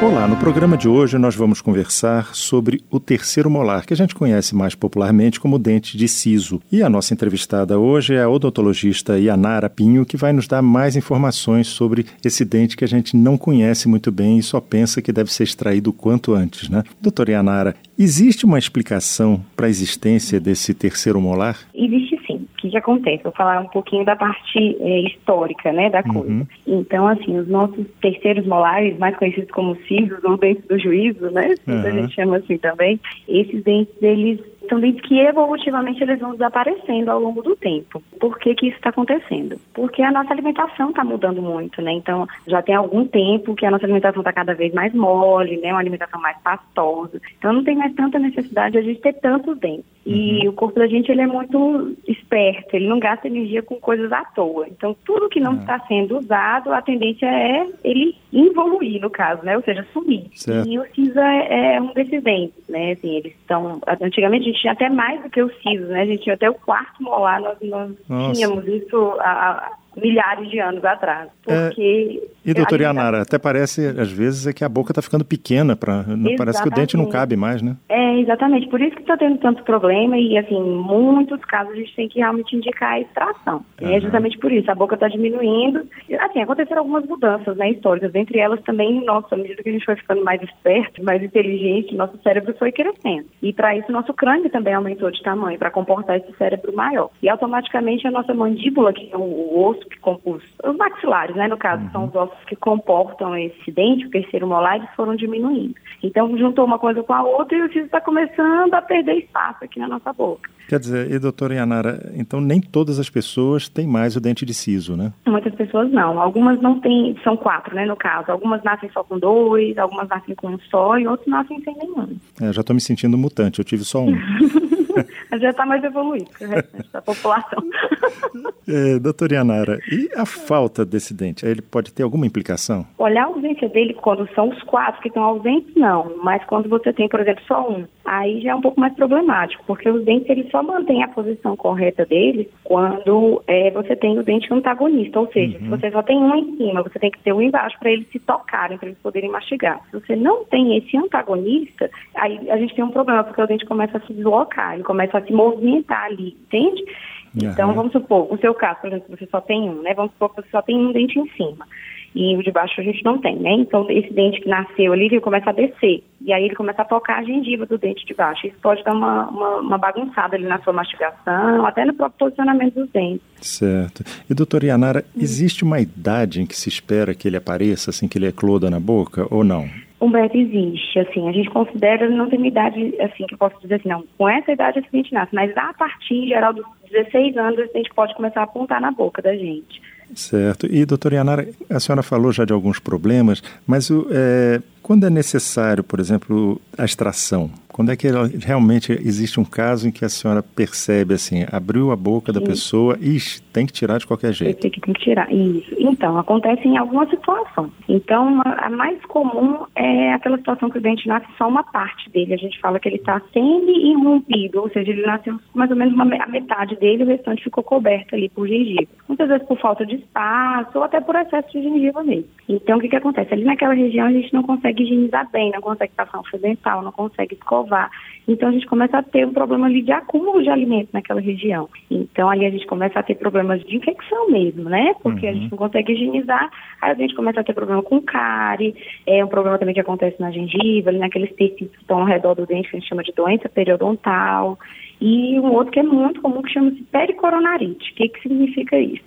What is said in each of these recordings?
Olá, no programa de hoje nós vamos conversar sobre o terceiro molar, que a gente conhece mais popularmente como dente de siso. E a nossa entrevistada hoje é a odontologista Yanara Pinho, que vai nos dar mais informações sobre esse dente que a gente não conhece muito bem e só pensa que deve ser extraído o quanto antes, né? Doutora Yanara, existe uma explicação para a existência desse terceiro molar? Existe que, que acontece? Vou falar um pouquinho da parte é, histórica, né, da coisa. Uhum. Então, assim, os nossos terceiros molares, mais conhecidos como sisos ou dentes do juízo, né, uhum. a gente chama assim também, esses dentes, eles são dentes que evolutivamente eles vão desaparecendo ao longo do tempo. Por que, que isso está acontecendo? Porque a nossa alimentação está mudando muito, né? Então, já tem algum tempo que a nossa alimentação está cada vez mais mole, né? Uma alimentação mais pastosa. Então, não tem mais tanta necessidade de a gente ter tantos dentes. E uhum. o corpo da gente, ele é muito esperto, ele não gasta energia com coisas à toa. Então, tudo que não uhum. está sendo usado, a tendência é ele evoluir, no caso, né? Ou seja, sumir. Certo. E o CISA é, é um desses dentes, né? Assim, eles estão... Antigamente, a gente tinha até mais do que o CISA, né? A gente tinha até o quarto molar, nós, nós tínhamos isso... A, milhares de anos atrás. É, porque é, e, doutora Yanara, até parece, às vezes, é que a boca está ficando pequena, pra, parece que o dente não cabe mais, né? É, exatamente. Por isso que está tendo tanto problema e, assim, muitos casos a gente tem que realmente indicar a extração. Uhum. É justamente por isso. A boca está diminuindo. Assim, aconteceram algumas mudanças, né, históricas. Entre elas também, nossa, à medida que a gente foi ficando mais esperto, mais inteligente, nosso cérebro foi crescendo. E para isso, nosso crânio também aumentou de tamanho, para comportar esse cérebro maior. E automaticamente a nossa mandíbula, que é o osso que compôs, os maxilares, né, no caso, uhum. são os ossos que comportam esse dente, o terceiro molar, eles foram diminuindo. Então, juntou uma coisa com a outra e o siso está começando a perder espaço aqui na nossa boca. Quer dizer, e doutora Yanara, então nem todas as pessoas têm mais o dente de siso, né? Muitas pessoas não. Algumas não têm, são quatro, né, no caso. Algumas nascem só com dois, algumas nascem com um só e outros nascem sem nenhum. É, já estou me sentindo mutante, eu tive só um. já está mais evoluído que o restante da população. é, doutora Yanara, e a falta desse dente? Ele pode ter alguma implicação? Olhar a ausência dele quando são os quatro que estão ausentes, não. Mas quando você tem, por exemplo, só um, aí já é um pouco mais problemático, porque os dentes eles só mantêm a posição correta deles quando é, você tem o dente antagonista. Ou seja, uhum. se você só tem um em cima, você tem que ter um embaixo para eles se tocarem, para eles poderem mastigar. Se você não tem esse antagonista, aí a gente tem um problema, porque o dente começa a se deslocar, ele começa a se movimentar ali, entende? Então, vamos supor, no seu caso, por exemplo, você só tem um, né? Vamos supor que você só tem um dente em cima e o de baixo a gente não tem, né? Então, esse dente que nasceu ali, ele começa a descer. E aí ele começa a tocar a gengiva do dente de baixo. Isso pode dar uma, uma, uma bagunçada ali na sua mastigação, até no próprio posicionamento dos dentes. Certo. E, doutora Yanara, hum. existe uma idade em que se espera que ele apareça, assim, que ele ecloda na boca, ou não? Humberto existe, assim, a gente considera, não tem uma idade, assim, que eu posso dizer assim, não, com essa idade a gente nasce, mas a partir, em geral, dos 16 anos, a gente pode começar a apontar na boca da gente. Certo. E, doutora Yanara, a senhora falou já de alguns problemas, mas o, é, quando é necessário, por exemplo, a extração, quando é que realmente existe um caso em que a senhora percebe assim, abriu a boca da Sim. pessoa e tem que tirar de qualquer jeito? Tem que, tem que tirar, isso. Então, acontece em algumas situações. Então, a mais comum é aquela situação que o dente nasce só uma parte dele. A gente fala que ele está semi-irrompido, ou seja, ele nasceu mais ou menos uma, a metade dele, o restante ficou coberto ali por gengiva. Muitas vezes por falta de espaço ou até por excesso de gengiva mesmo. Então, o que, que acontece? Ali naquela região a gente não consegue higienizar bem, não consegue passar um fio dental, não consegue escovar então a gente começa a ter um problema ali de acúmulo de alimento naquela região. Então ali a gente começa a ter problemas de infecção mesmo, né? Porque uhum. a gente não consegue higienizar, aí a gente começa a ter problema com cárie, é um problema também que acontece na gengiva, ali naqueles tecidos que estão ao redor do dente, que a gente chama de doença periodontal e um outro que é muito comum que chama-se pericoronarite. O que, que significa isso?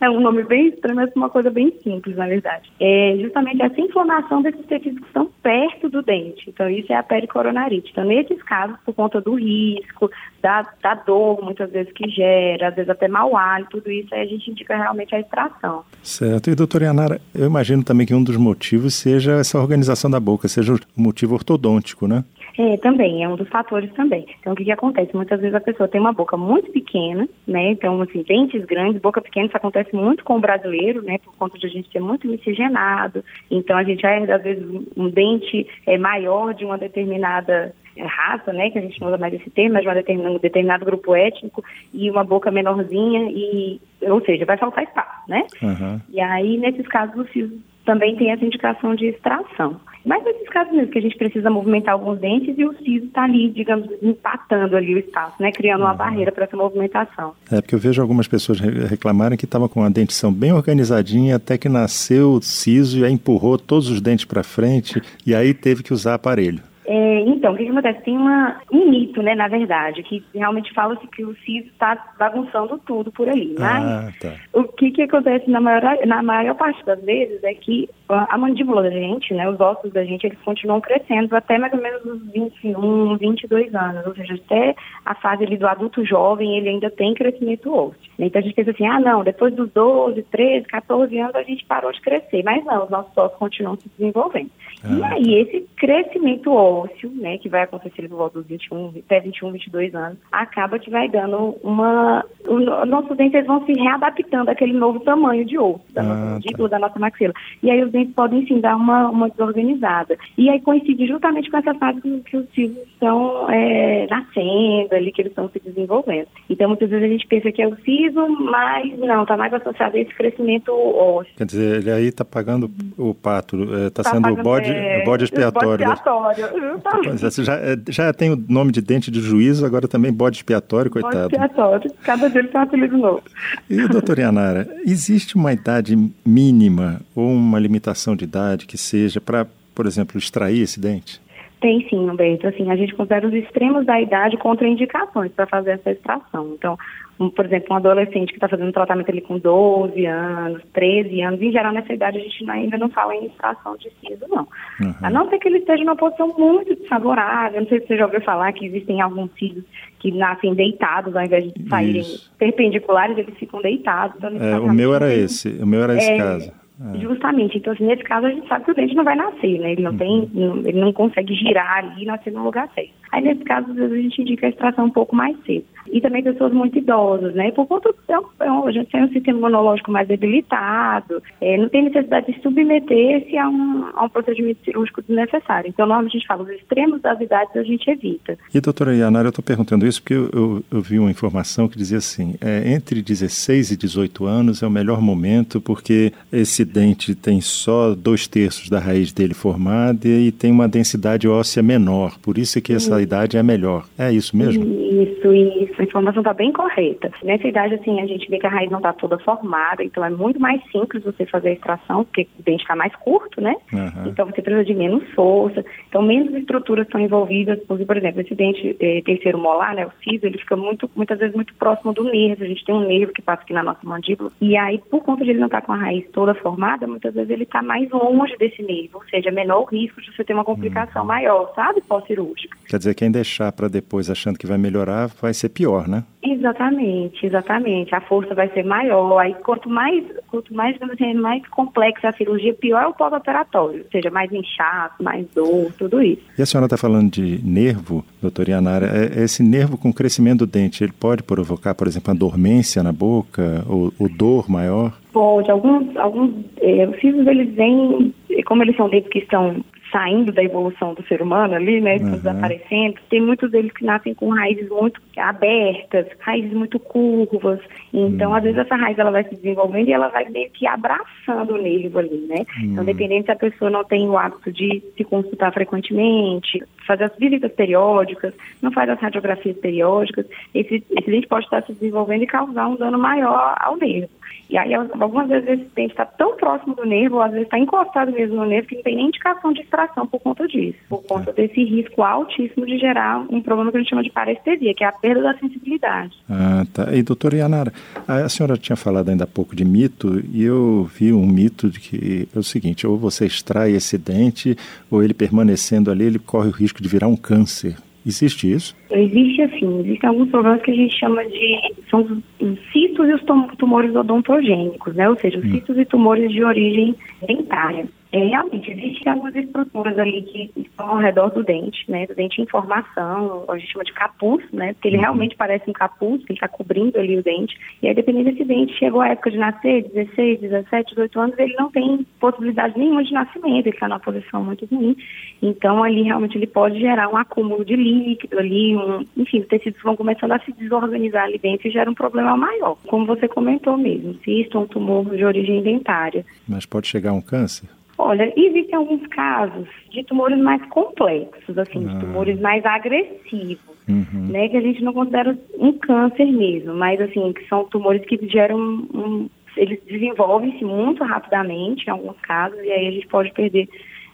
É. é. um nome bem estranho, mas uma coisa bem simples, na verdade. É justamente essa inflamação desses tecidos que estão perto do dente. Então, isso é a pericoronarite. Então, nesses casos, por conta do risco, da, da dor, muitas vezes que gera, às vezes até mau hálito, tudo isso, aí a gente indica realmente a extração. Certo. E, doutora Yanara, eu imagino também que um dos motivos seja essa organização da boca, seja o motivo ortodôntico, né? É, também, é um dos fatores também. Então, o que, que acontece? Muitas vezes a pessoa tem uma boca muito pequena, né? Então, assim, dentes grandes, boca pequena, isso acontece muito com o brasileiro, né? Por conta de a gente ser muito miscigenado. Então, a gente herda, às vezes, um dente é, maior de uma determinada é, raça, né, que a gente não usa mais esse termo, mas de um determinado, determinado grupo étnico, e uma boca menorzinha, e, ou seja, vai faltar espaço, né? Uhum. E aí, nesses casos, o siso também tem essa indicação de extração. Mas nesses casos mesmo que a gente precisa movimentar alguns dentes e o siso está ali, digamos, empatando ali o espaço, né? Criando uma uhum. barreira para essa movimentação. É, porque eu vejo algumas pessoas reclamarem que estavam com a dentição bem organizadinha até que nasceu o siso e aí empurrou todos os dentes para frente e aí teve que usar aparelho. É, então, o que, que, acontece? Tem uma, um mito, né, na verdade, que realmente fala-se que o CIS está bagunçando tudo por ali. Mas ah, tá. o que, que acontece na maior, na maior parte das vezes é que a mandíbula da gente, né, os ossos da gente, eles continuam crescendo até mais ou menos os 21, 22 anos, ou seja, até a fase ali do adulto jovem, ele ainda tem crescimento ósseo. Então a gente pensa assim, ah não, depois dos 12, 13, 14 anos a gente parou de crescer, mas não, os nossos ossos continuam se desenvolvendo. Ah, e aí esse crescimento ósseo, né, que vai acontecer por volta dos 21, até 21, 22 anos, acaba que vai dando uma... Os nossos dentes vão se readaptando àquele novo tamanho de osso, da ah, nossa mandíbula, tá. da nossa maxila. E aí os dentes podem sim dar uma, uma desorganizada. E aí coincide justamente com essa fase que, que os filhos estão é, nascendo ali, que eles estão se desenvolvendo. Então muitas vezes a gente pensa que é o siso, mas não, está mais associado a esse crescimento ósseo. Quer dizer, ele aí está pagando o pato, está é, tá sendo o bode, é, bode expiatório. Bode expiatório, já, é, já tem o nome de dente de juízo, agora também bode expiatório, coitado. Bode expiatório, cada dia tem um apelido novo. E, doutor Yanara, existe uma idade mínima ou uma limitação limitação de idade que seja para, por exemplo, extrair esse dente? Tem sim, Humberto. Assim, a gente considera os extremos da idade contraindicações para fazer essa extração. Então, um, por exemplo, um adolescente que está fazendo tratamento ali com 12 anos, 13 anos, em geral nessa idade a gente ainda não fala em extração de siso, não. Uhum. A não ser que ele esteja numa posição muito desfavorável. Não sei se você já ouviu falar que existem alguns sisos que nascem deitados, ao invés de saírem Isso. perpendiculares, eles ficam deitados. Então, é, o meu era esse, o meu era esse é, caso. É. Justamente. Então, assim, nesse caso, a gente sabe que o dente não vai nascer, né? Ele não uhum. tem, ele não consegue girar ali e nascer no lugar certo. Aí, nesse caso, às vezes, a gente indica a extração um pouco mais cedo. E também pessoas muito idosas, né? Por conta do a gente tem um sistema imunológico mais debilitado, é, não tem necessidade de submeter-se a um, a um procedimento cirúrgico desnecessário. Então, normalmente a gente fala, os extremos das idades a gente evita. E, doutora Yanara, eu estou perguntando isso porque eu, eu, eu, vi uma informação que dizia assim, é, entre 16 e 18 anos é o melhor momento porque esse dente tem só dois terços da raiz dele formada e tem uma densidade óssea menor, por isso é que essa idade é melhor. É isso mesmo? Isso, isso. A informação está bem correta. Nessa idade, assim, a gente vê que a raiz não está toda formada, então é muito mais simples você fazer a extração, porque o dente está mais curto, né? Uhum. Então você precisa de menos força, então menos estruturas estão envolvidas. Por exemplo, esse dente eh, terceiro molar, né, o siso, ele fica muito, muitas vezes muito próximo do nervo. A gente tem um nervo que passa aqui na nossa mandíbula, e aí, por conta de ele não estar tá com a raiz toda formada, muitas vezes ele está mais longe desse nervo, ou seja, menor o risco de você ter uma complicação uhum. maior, sabe, pós-cirúrgica. Quer dizer, quem deixar para depois achando que vai melhorar, vai ser pior, né? Exatamente, exatamente. A força vai ser maior. Aí quanto mais, quanto mais, mais complexa a cirurgia, pior é o pós-operatório. Ou seja, mais inchaço, mais dor, tudo isso. E a senhora está falando de nervo, doutora Yanara. É, é, esse nervo com crescimento do dente, ele pode provocar, por exemplo, a dormência na boca ou, ou dor maior? Pode. Alguns, alguns é, os sisos, eles vêm, como eles são dentes que estão saindo da evolução do ser humano ali, né, uhum. desaparecendo, tem muitos deles que nascem com raízes muito abertas, raízes muito curvas. Então, uhum. às vezes essa raiz ela vai se desenvolvendo e ela vai meio que abraçando o nervo ali, né? Então, uhum. Então, dependendo se a pessoa não tem o hábito de se consultar frequentemente, fazer as visitas periódicas, não faz as radiografias periódicas, esse, esse dente pode estar se desenvolvendo e causar um dano maior ao nervo. E aí, algumas vezes, esse dente está tão próximo do nervo, ou às vezes está encostado mesmo no nervo, que não tem nem indicação de extração por conta disso, por conta desse risco altíssimo de gerar um problema que a gente chama de parestesia, que é a perda da sensibilidade. Ah, tá. E, doutora Yanara, a senhora tinha falado ainda há pouco de mito, e eu vi um mito de que é o seguinte, ou você extrai esse dente, ou ele permanecendo ali, ele corre o risco de virar um câncer. Existe isso? Existe assim, existem alguns problemas que a gente chama de são os, citos e os tumores odontogênicos, né? Ou seja, os hum. citos e tumores de origem dentária. É, realmente, existem algumas estruturas ali que estão ao redor do dente, né? Do dente em formação, a gente chama de capuz, né? Porque ele uhum. realmente parece um capuz, ele está cobrindo ali o dente. E aí, dependendo desse dente, chegou a época de nascer, 16, 17, 18 anos, ele não tem possibilidade nenhuma de nascimento, ele está numa posição muito ruim. Então, ali realmente ele pode gerar um acúmulo de líquido ali, um, enfim, os tecidos vão começando a se desorganizar ali dentro e gera um problema maior. Como você comentou mesmo, cisto, um tumor de origem dentária. Mas pode chegar um câncer? Olha, existem alguns casos de tumores mais complexos, assim, ah. de tumores mais agressivos, uhum. né, que a gente não considera um câncer mesmo, mas assim, que são tumores que geram um, eles desenvolvem-se muito rapidamente em alguns casos e aí a gente pode perder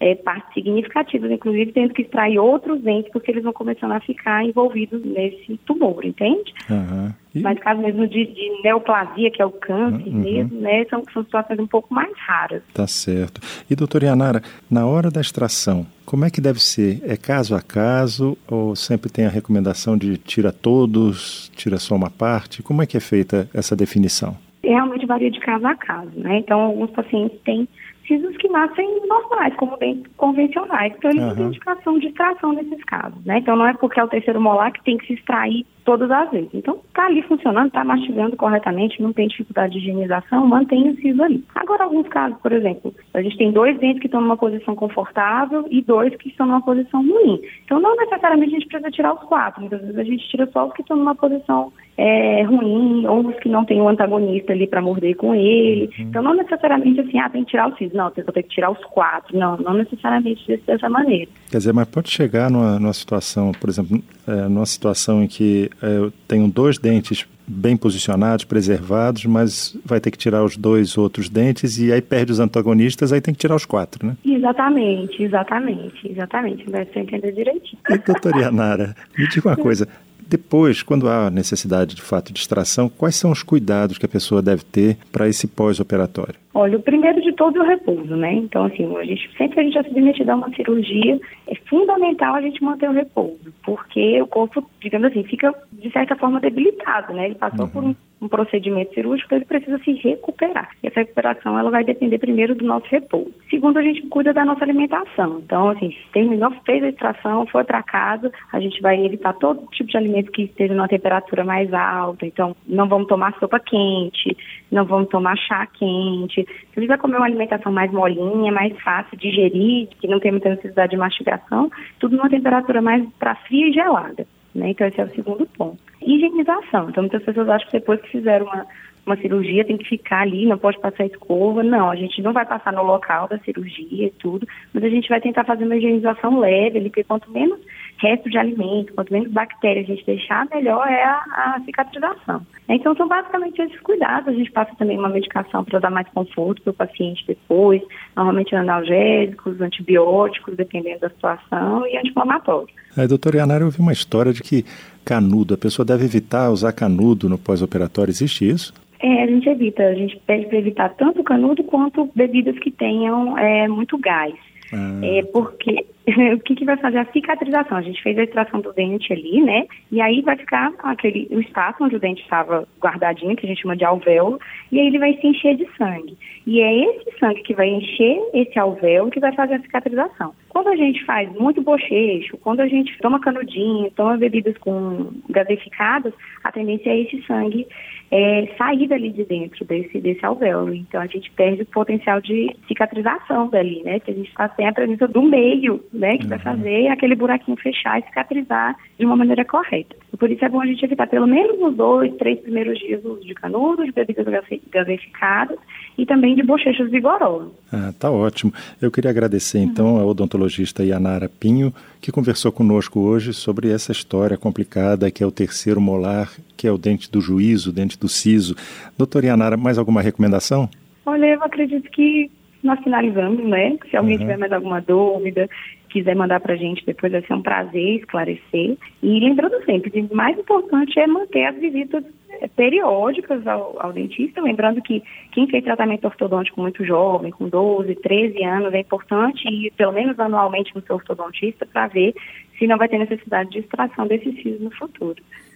é, partes significativas, inclusive tendo que extrair outros dentes, porque eles vão começando a ficar envolvidos nesse tumor, entende? Uhum. E... Mas caso mesmo de, de, neoplasia, que é o câncer uhum. mesmo, né, são, são situações um pouco mais raras. Tá certo. E doutora Yanara, na hora da extração, como é que deve ser? É caso a caso ou sempre tem a recomendação de tira todos, tira só uma parte? Como é que é feita essa definição? Realmente varia de caso a caso, né? Então, alguns pacientes têm sisos que nascem normais, como dentes convencionais. Então, eles uhum. têm indicação de extração nesses casos, né? Então, não é porque é o terceiro molar que tem que se extrair todas as vezes. Então, está ali funcionando, está mastigando corretamente, não tem dificuldade de higienização, mantém o siso ali. Agora, alguns casos, por exemplo, a gente tem dois dentes que estão numa posição confortável e dois que estão numa posição ruim. Então, não necessariamente a gente precisa tirar os quatro, muitas vezes a gente tira só os que estão numa posição é, ruim, ou os que não tem um antagonista ali para morder com ele. Uhum. Então, não necessariamente assim, ah, tem que tirar os siso. Não, tenho que tirar os quatro. Não, não necessariamente dessa maneira. Quer dizer, mas pode chegar numa, numa situação, por exemplo, é, numa situação em que eu tenho dois dentes bem posicionados, preservados, mas vai ter que tirar os dois outros dentes e aí perde os antagonistas, aí tem que tirar os quatro, né? Exatamente, exatamente, exatamente. Vai ser entender direitinho. E, doutora Yanara, me diga uma coisa. Depois, quando há necessidade de fato de extração, quais são os cuidados que a pessoa deve ter para esse pós-operatório? Olha, o primeiro de todos é o repouso, né? Então, assim, a gente, sempre que a gente é submetido a uma cirurgia, é fundamental a gente manter o repouso, porque o corpo, digamos assim, fica de certa forma debilitado, né? Ele passou uhum. por um um procedimento cirúrgico, ele precisa se recuperar. E essa recuperação ela vai depender primeiro do nosso repouso. Segundo, a gente cuida da nossa alimentação. Então, assim, terminou, fez a extração, foi para casa, a gente vai evitar todo tipo de alimento que esteja numa temperatura mais alta. Então, não vamos tomar sopa quente, não vamos tomar chá quente. A gente vai comer uma alimentação mais molinha, mais fácil de digerir, que não tem muita necessidade de mastigação, tudo numa temperatura mais para fria e gelada. Né? Então, esse é o segundo ponto. Higienização. Então, muitas pessoas acham que depois que fizeram uma, uma cirurgia tem que ficar ali, não pode passar escova. Não, a gente não vai passar no local da cirurgia e tudo, mas a gente vai tentar fazer uma higienização leve ali, porque quanto menos resto de alimento, quanto menos bactérias a gente deixar, melhor é a, a cicatrização. Então, são basicamente esses cuidados. A gente passa também uma medicação para dar mais conforto para o paciente depois, normalmente analgésicos, antibióticos, dependendo da situação, e anti-inflamatórios. É, doutora Yanara, eu ouvi uma história de que canudo, a pessoa deve evitar usar canudo no pós-operatório. Existe isso? É, a gente evita. A gente pede para evitar tanto canudo quanto bebidas que tenham é, muito gás. Ah. É porque o que, que vai fazer a cicatrização? A gente fez a extração do dente ali, né? E aí vai ficar aquele o espaço onde o dente estava guardadinho, que a gente chama de alvéolo, e aí ele vai se encher de sangue. E é esse sangue que vai encher esse alvéolo que vai fazer a cicatrização. Quando a gente faz muito bochecho, quando a gente toma canudinho, toma bebidas com gaseificadas, a tendência é esse sangue é, sair dali de dentro desse, desse alvéolo. Então a gente perde o potencial de cicatrização dali, né? Que a gente está sem a presença do meio né, que uhum. vai fazer aquele buraquinho fechar e cicatrizar de uma maneira correta. E por isso é bom a gente evitar pelo menos os dois, três primeiros dias o uso de canudos, de bebidas gaseificadas e também de bochechas vigorosas. Ah, tá ótimo. Eu queria agradecer uhum. então ao odontologista Yanara Pinho, que conversou conosco hoje sobre essa história complicada que é o terceiro molar, que é o dente do juízo, o dente do siso. Doutora Yanara, mais alguma recomendação? Olha, eu acredito que nós finalizamos, né? Se alguém uhum. tiver mais alguma dúvida, quiser mandar para a gente depois, vai ser um prazer esclarecer. E lembrando sempre, o mais importante é manter as visitas eh, periódicas ao, ao, dentista, lembrando que quem fez tratamento ortodôntico muito jovem, com 12, 13 anos, é importante ir pelo menos anualmente no seu ortodontista para ver se não vai ter necessidade de extração desses fios no futuro.